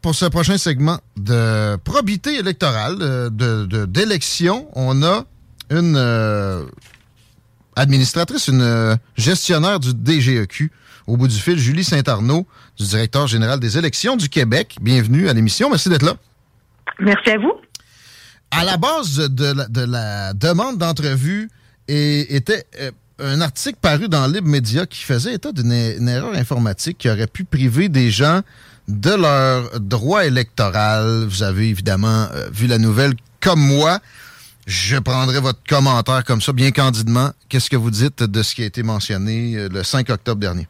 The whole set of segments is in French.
Pour ce prochain segment de probité électorale, de, de, d'élection, on a une euh, administratrice, une euh, gestionnaire du DGEQ. Au bout du fil, Julie Saint-Arnaud, du directeur général des élections du Québec. Bienvenue à l'émission. Merci d'être là. Merci à vous. À la base de la, demande d'entrevue était euh, un article paru dans Libre Média qui faisait état d'une erreur informatique qui aurait pu priver des gens de leur droit électoral. Vous avez évidemment vu la nouvelle comme moi. Je prendrai votre commentaire comme ça, bien candidement. Qu'est-ce que vous dites de ce qui a été mentionné euh, le 5 octobre dernier?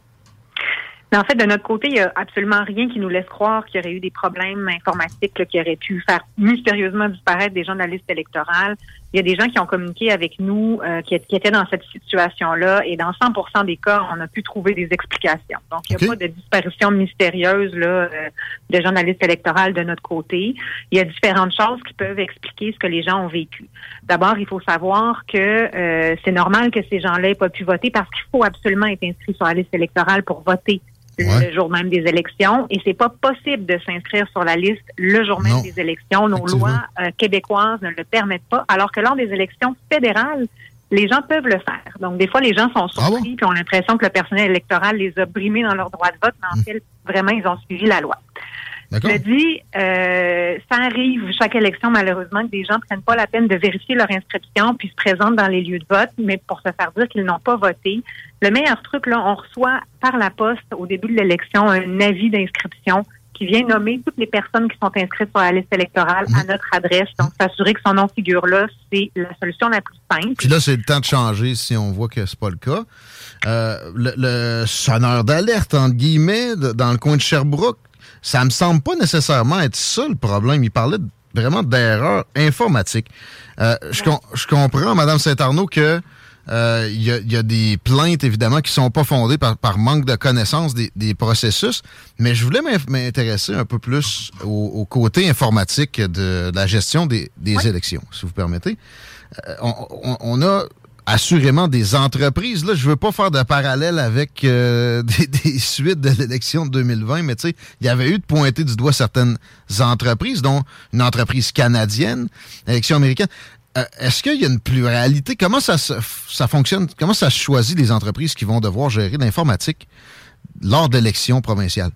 en fait, de notre côté, il n'y a absolument rien qui nous laisse croire qu'il y aurait eu des problèmes informatiques qui auraient pu faire mystérieusement disparaître des gens de. Il y a des gens qui ont communiqué avec nous euh, qui, étaient dans cette situation-là et dans 100% des cas, on a pu trouver des explications. Donc, il n'y a pas de disparition mystérieuse là, euh, de liste électorale de notre côté. Il y a différentes choses qui peuvent expliquer ce que les gens ont vécu. D'abord, il faut savoir que euh, c'est normal que ces gens-là n'aient pas pu voter parce qu'il faut absolument être inscrit sur la liste électorale pour voter le jour même des élections et c'est pas possible de s'inscrire sur la liste le jour même des élections. Nos lois euh, québécoises ne le permettent pas, alors que lors des élections fédérales, les gens peuvent le faire. Donc, des fois, les gens sont ah surpris et ont l'impression que le personnel électoral les a brimés dans leur droit de vote, mais en hmm. fait, vraiment, ils ont suivi la loi. Je dis, euh, ça arrive chaque élection, malheureusement, que des gens ne prennent pas la peine de vérifier leur inscription puis se présentent dans les lieux de vote, mais pour se faire dire qu'ils n'ont pas voté. Le meilleur truc, là, on reçoit par la poste au début de l'élection un avis d'inscription qui vient nommer toutes les personnes qui sont inscrites sur la liste électorale à notre adresse. Donc, s'assurer que son nom figure là, c'est la solution la plus simple. Puis là, c'est le temps de changer si on voit que c'est pas le cas. Euh, le, le, sonneur d'alerte, entre guillemets, dans le coin de Sherbrooke, ça me semble pas nécessairement être ça le problème. Il parlait vraiment d'erreurs informatiques. Euh, je, je, comprends, Madame Saint-Arnaud, que euh, il y, a, des plaintes, évidemment, qui sont pas fondées par, manque de connaissance des, processus, mais je voulais m'intéresser un peu plus au, côté informatique de, la gestion des, élections, si vous permettez. Euh, on, a assurément des entreprises. Là, je veux pas faire de parallèle avec euh, des, suites de l'élection de 2020, mais tu sais, il y avait eu de pointer du doigt certaines entreprises, dont une entreprise canadienne, élection américaine. Euh, est-ce qu'il y a une pluralité? Comment ça, ça fonctionne? Comment ça choisit les entreprises qui vont devoir gérer l'informatique lors d'élections provinciales?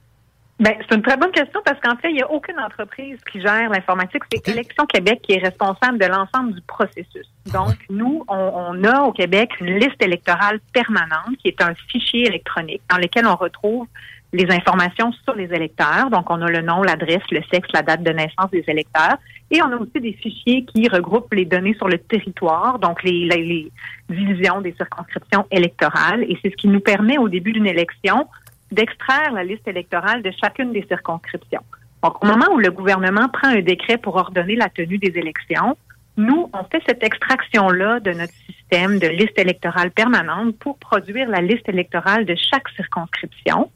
Ben, c'est une très bonne question parce qu'en fait, il n'y a aucune entreprise qui gère l'informatique. C'est Élection Québec qui est responsable de l'ensemble du processus. Donc, nous, on, on, a au Québec une liste électorale permanente qui est un fichier électronique dans lequel on retrouve les informations sur les électeurs. Donc, on a le nom, l'adresse, le sexe, la date de naissance des électeurs. Et on a aussi des fichiers qui regroupent les données sur le territoire, donc les, les, divisions des circonscriptions électorales. Et c'est ce qui nous permet, au début d'une élection, d'extraire la liste électorale de chacune des circonscriptions. Donc, au moment où le gouvernement prend un décret pour ordonner la tenue des élections, nous, on fait cette extraction-là de notre système de liste électorale permanente pour produire la liste électorale de chaque circonscription.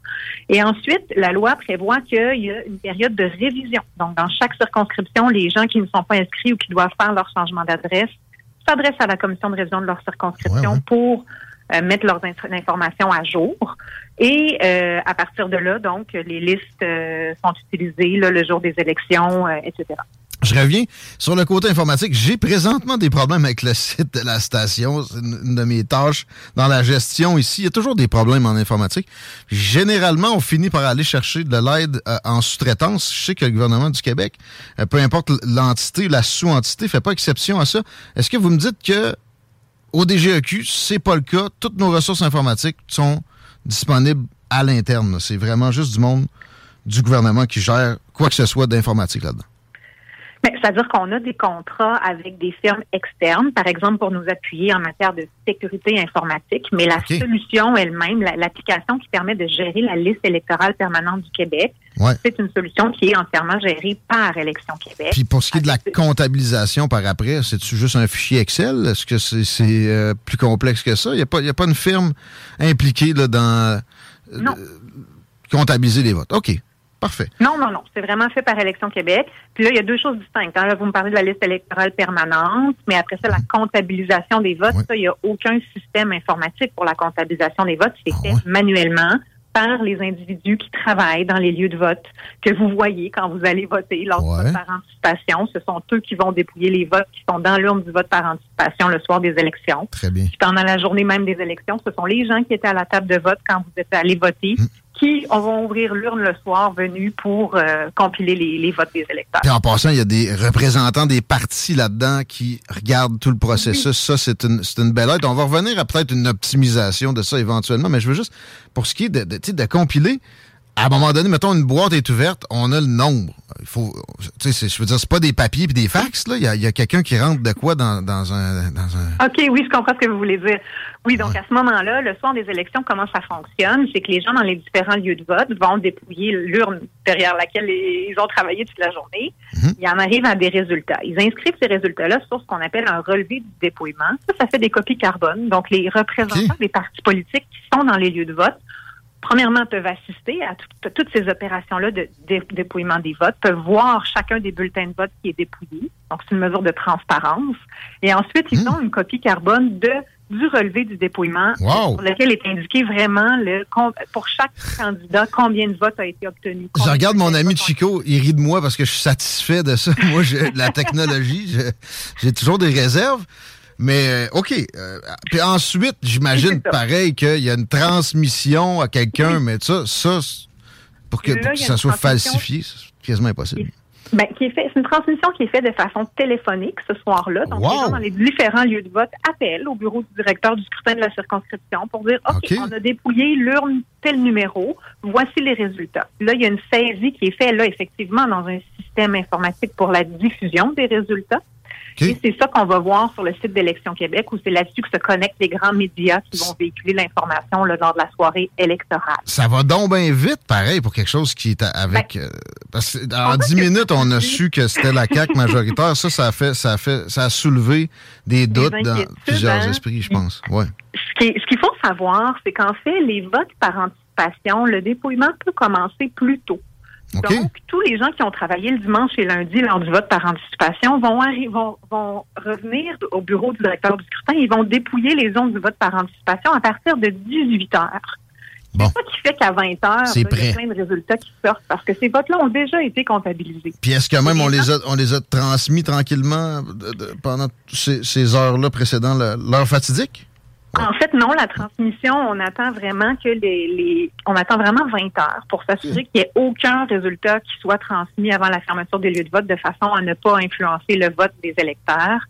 Et ensuite, la loi prévoit qu'il y a une période de révision. Donc, dans chaque circonscription, les gens qui ne sont pas inscrits ou qui doivent faire leur changement d'adresse s'adressent à la commission de révision de leur circonscription pour euh, mettre leurs informations à jour. Et euh, à partir de là, donc, les listes euh, sont utilisées le jour des élections, etc. Je reviens sur le côté informatique. J'ai présentement des problèmes avec le site de la station. C'est une de mes tâches dans la gestion ici. Il y a toujours des problèmes en informatique. Généralement, on finit par aller chercher de l'aide en sous-traitance. Je sais que le gouvernement du Québec, peu importe l'entité, la sous-entité, fait pas exception à ça. Est-ce que vous me dites que au DGEQ, c'est pas le cas? Toutes nos ressources informatiques sont disponibles à l'interne. C'est vraiment juste du monde du gouvernement qui gère quoi que ce soit d'informatique là-dedans. C'est-à-dire qu'on a des contrats avec des firmes externes, par exemple pour nous appuyer en matière de sécurité informatique, mais la solution elle-même, l'application qui permet de gérer la liste électorale permanente du Québec, c'est une solution qui est entièrement gérée par Élection Québec. Puis pour ce qui est de la comptabilisation par après, c'est-tu juste un fichier Excel? Est-ce que c'est euh, plus complexe que ça? Il n'y a, pas, a pas une firme impliquée là, dans euh, comptabiliser les votes. OK. Parfait. Non, non, non. C'est vraiment fait par Élection Québec. Puis là, il y a deux choses distinctes. Hein. Là, vous me parlez de la liste électorale permanente, mais après ça, la comptabilisation des votes, ça, il n'y a aucun système informatique pour la comptabilisation des votes. C'est ah fait manuellement par les individus qui travaillent dans les lieux de vote que vous voyez quand vous allez voter lors du vote par anticipation. Ce sont eux qui vont dépouiller les votes qui sont dans l'urne du vote par anticipation le soir des élections. Très bien. Puis pendant la journée même des élections, ce sont les gens qui étaient à la table de vote quand vous êtes allé voter mhm qui vont ouvrir l'urne le soir venu pour euh, compiler les, votes des électeurs. Puis en passant, il y a des représentants des partis là-dedans qui regardent tout le processus. Ça, c'est une, une belle aide. On va revenir à peut-être une optimisation de ça éventuellement, mais je veux juste, pour ce qui est de, de, de compiler, à un moment donné, mettons, une boîte est ouverte, on a le nombre. Il faut, tu sais, je veux dire, c'est pas des papiers puis des fax, là. Il y a, quelqu'un qui rentre de quoi dans, dans, un, dans un... OK, oui, je comprends ce que vous voulez dire. Oui, donc à ce moment-là, le soir des élections, comment ça fonctionne? C'est que les gens dans les différents lieux de vote vont dépouiller l'urne derrière laquelle ils ont travaillé toute la journée. Mhm. Ils en arrivent à des résultats. Ils inscrivent ces résultats-là sur ce qu'on appelle un relevé du dépouillement. Ça, ça fait des copies carbone. Donc, les représentants des partis politiques qui sont dans les lieux de vote premièrement, peuvent assister à, toutes ces opérations-là de, dépouillement des votes, peuvent voir chacun des bulletins de vote qui est dépouillé. Donc, c'est une mesure de transparence. Et ensuite, ils hmm. ont une copie carbone de du relevé du dépouillement, pour lequel est indiqué vraiment le, pour chaque candidat combien de votes a été obtenu. Je regarde mon ami Chico, il rit de moi parce que je suis satisfait de ça. moi, la technologie, j'ai toujours des réserves. Mais euh, OK. Euh, puis ensuite, j'imagine pareil qu'il y a une transmission à quelqu'un, mais ça, ça pour que, ça soit falsifié, c'est quasiment impossible. Ben, c'est une transmission qui est faite de façon téléphonique ce soir-là. Donc, les gens dans les différents lieux de vote appellent au bureau du directeur du scrutin de la circonscription pour dire OK, on a dépouillé l'urne tel numéro, voici les résultats. Là, il y a une saisie qui est faite là, effectivement, dans un système informatique pour la diffusion des résultats c'est ça qu'on va voir sur le site d'Élection Québec, où c'est là-dessus que se connectent les grands médias qui vont véhiculer l'information lors de la soirée électorale. Ça va donc bien vite, pareil, pour quelque chose qui est avec... Ben, euh, parce en dix minutes, on a su que c'était la CAQ majoritaire. Ça, ça a fait, ça a fait, ça a soulevé des doutes dans plusieurs hein? esprits, je pense. Ouais. Ce qu'il faut savoir, c'est qu'en fait, les votes par anticipation, le dépouillement peut commencer plus tôt. Donc, tous les gens qui ont travaillé le dimanche et lundi lors du vote par anticipation vont, vont, vont revenir au bureau du directeur du scrutin et vont dépouiller les zones du vote par anticipation à partir de 18 heures. C'est ça qui fait qu'à 20 heures, il y a plein de résultats qui sortent parce que ces votes-là ont déjà été comptabilisés. Puis est-ce que même on les, a, on les a transmis tranquillement pendant ces, heures-là précédant l'heure fatidique? En fait, non, la transmission, on attend vraiment que les, les on attend vraiment 20 heures pour s'assurer qu'il n'y ait aucun résultat qui soit transmis avant la fermeture des lieux de vote de façon à ne pas influencer le vote des électeurs.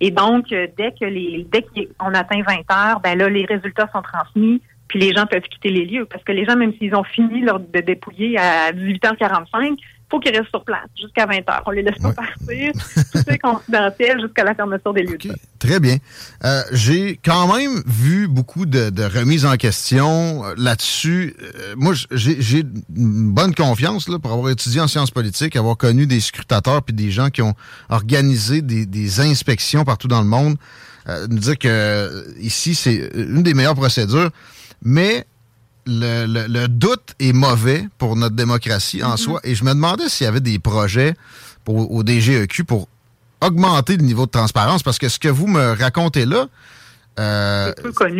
Et donc, euh, dès que les, dès qu'on atteint 20 heures, ben là, les résultats sont transmis, puis les gens peuvent quitter les lieux. Parce que les gens, même s'ils ont fini leur, de dépouiller à 18h45, faut qu'ils restent sur place jusqu'à 20 heures. On les laisse pas partir. Tout est confidentiel jusqu'à la fermeture des lieux de vote. Très bien. Euh, J'ai quand même vu beaucoup de, de remises en question euh, là-dessus. Euh, moi, j'ai une bonne confiance là, pour avoir étudié en sciences politiques, avoir connu des scrutateurs puis des gens qui ont organisé des, des inspections partout dans le monde. Euh, nous dire que ici, c'est une des meilleures procédures. Mais le, le, doute est mauvais pour notre démocratie en mm-hmm. soi. Et je me demandais s'il y avait des projets pour, au DGEQ pour augmenter le niveau de transparence, parce que ce que vous me racontez là, euh,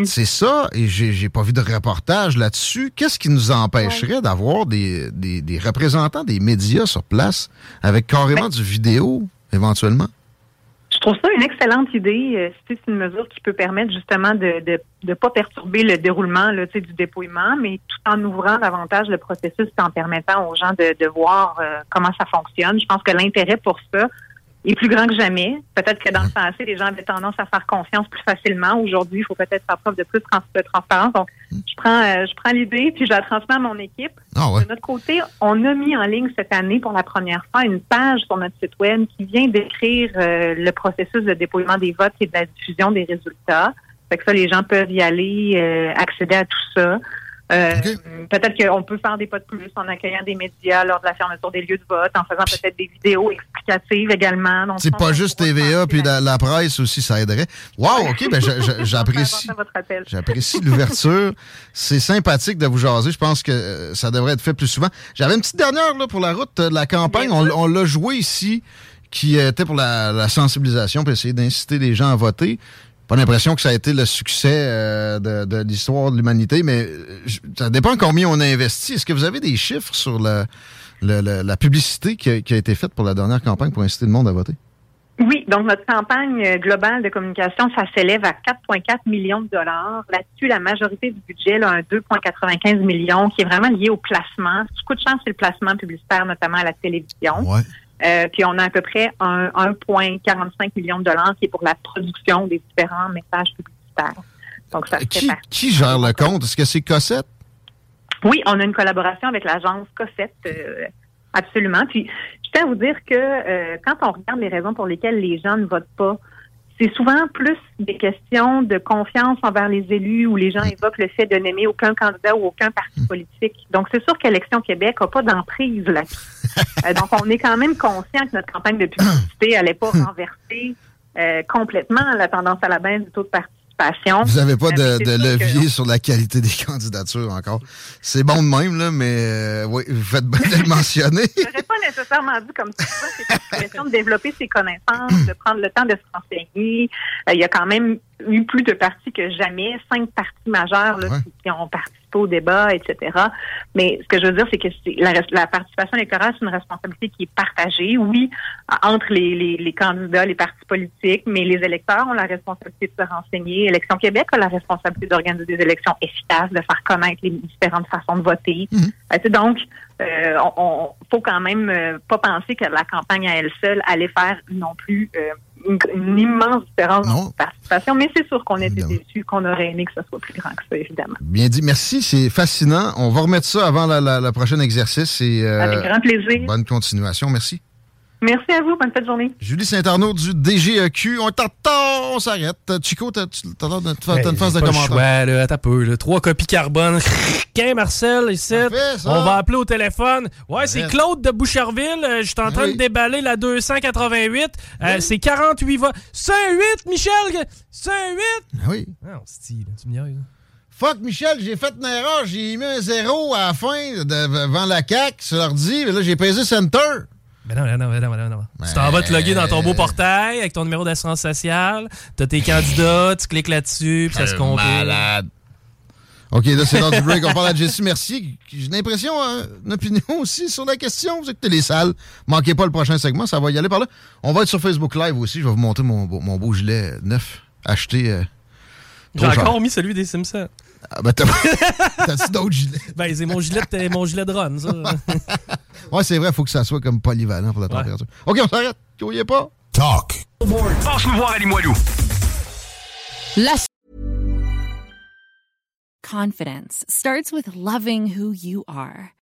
c'est ça, et j'ai pas vu de reportage là-dessus. Qu'est-ce qui nous empêcherait d'avoir des, des, des, représentants des médias sur place avec carrément ben du vidéo, éventuellement? Je trouve ça une excellente idée. Euh, c'est une mesure qui peut permettre justement de ne de, de pas perturber le déroulement du dépouillement, mais tout en ouvrant davantage le processus et en permettant aux gens de, de voir euh, comment ça fonctionne. Je pense que l'intérêt pour ça, est plus grand que jamais. Peut-être que dans le passé, les gens avaient tendance à faire confiance plus facilement. Aujourd'hui, il faut peut-être faire preuve de plus de transparence. Donc, je prends, euh, je prends l'idée puis je la transmets à mon équipe. Ah de notre côté, on a mis en ligne cette année pour la première fois une page sur notre site web qui vient décrire euh, le processus de dépouillement des votes et de la diffusion des résultats. Fait que ça, les gens peuvent y aller, euh, accéder à tout ça. Euh, peut-être qu'on peut faire des pas de plus en accueillant des médias lors de la fermeture des lieux de vote, en faisant peut-être des vidéos explicatives également. C'est pas juste TVA, puis la, presse aussi, ça aiderait. Wow, OK, ben j'apprécie. J'apprécie l'ouverture. C'est sympathique de vous jaser. Je pense que euh, ça devrait être fait plus souvent. J'avais une petite dernière là, pour la route de la campagne. On, l'a joué ici qui était pour la, la sensibilisation, pour essayer d'inciter les gens à voter pas l'impression que ça a été le succès euh, de, l'histoire de l'humanité, mais euh, ça dépend combien on a investi. Est-ce que vous avez des chiffres sur la, la publicité qui a, été faite pour la dernière campagne pour inciter le monde à voter? Oui, donc notre campagne globale de communication, ça s'élève à 4,4 millions de dollars. Là-dessus, la majorité du budget, là, un 2,95 millions, qui est vraiment lié au placement. Ce qui coûte cher, c'est le placement publicitaire, notamment à la télévision. Ouais. Euh, puis on a à peu près un 1,45 million de dollars qui est pour la production des différents messages publicitaires. Donc ça qui, qui gère le compte? Est-ce que c'est Cossette? Oui, on a une collaboration avec l'agence Cossette, euh, absolument. Puis je tiens à vous dire que euh, quand on regarde les raisons pour lesquelles les gens ne votent pas, c'est souvent plus des questions de confiance envers les élus où les gens évoquent le fait de n'aimer aucun candidat ou aucun parti hmm. politique. Donc, c'est sûr qu'Élection Québec n'a pas d'emprise là-dessus. Euh, donc, on est quand même conscient que notre campagne de publicité n'allait pas renverser euh, complètement la tendance à la baisse du taux de parti vous n'avez pas de, levier sur la qualité des candidatures encore. C'est bon de même, là, mais euh, oui, vous faites bien de le mentionner. Je n'aurais pas nécessairement dit comme ça. C'est une question de développer ses connaissances, de prendre le temps de se renseigner. Euh, il y a quand même eu plus de partis que jamais, cinq partis majeurs là, qui ont participé au débat, etc. Mais ce que je veux dire, c'est que la, la, participation électorale, c'est une responsabilité qui est partagée, oui, entre les, les, les, candidats, les partis politiques, mais les électeurs ont la responsabilité de se renseigner. Élection Québec a la responsabilité d'organiser des élections efficaces, de faire connaître les différentes façons de voter. Mm-hmm. Euh, donc, euh, on, faut quand même euh, pas penser que la campagne à elle seule allait faire non plus euh, une, immense différence la participation, mais c'est sûr qu'on était déçus, qu'on aurait aimé que ça soit plus grand que ça, évidemment. Bien dit. Merci, c'est fascinant. On va remettre ça avant la, prochaine exercice. Et, Avec grand plaisir. Bonne continuation. Merci. Merci à vous. Bonne fête de journée. Julie Saint-Arnaud du DGEQ. On t'attend, on s'arrête. Chico, t'as l'air de faire une phase de commentaire. Ouais, là, t'as peu. Trois copies carbone. Qu'un Marcel, ici. On va appeler au téléphone. Ouais, c'est Claude de Boucherville. Euh, je suis en train de déballer la 288. Euh, c'est 48 voix. C'est un 8, Michel. C'est un 8. oui. Non, style, tu me niaises. Fuck, Michel, j'ai fait une erreur. J'ai mis un zéro à la fin devant la CAQ sur l'ordi. Là, j'ai pesé Center. Ben non, ben non, ben non, ben non. Tu t'en vas te loguer dans ton beau portail avec ton numéro d'assurance sociale. T'as tes candidats, tu cliques là-dessus, puis ça se compte. malade. OK, là, c'est l'heure du break. On parle à Jessie Mercier. J'ai l'impression, hein, une opinion aussi sur la question. Vous écoutez les salles. Manquez pas le prochain segment, ça va y aller par là. On va être sur Facebook Live aussi. Je vais vous montrer mon, mon beau gilet neuf, acheté euh, J'ai encore mis celui des Simpsons. Ah, ben, t'as-tu d'autres gilets? Ben, c'est mon gilet, mon gilet de run, ça. ouais, c'est vrai, il faut que ça soit comme polyvalent pour la température. OK, on s'arrête. Tu pas? Talk. Passe-nous voir à Limoilou. La Confidence starts with loving who you are.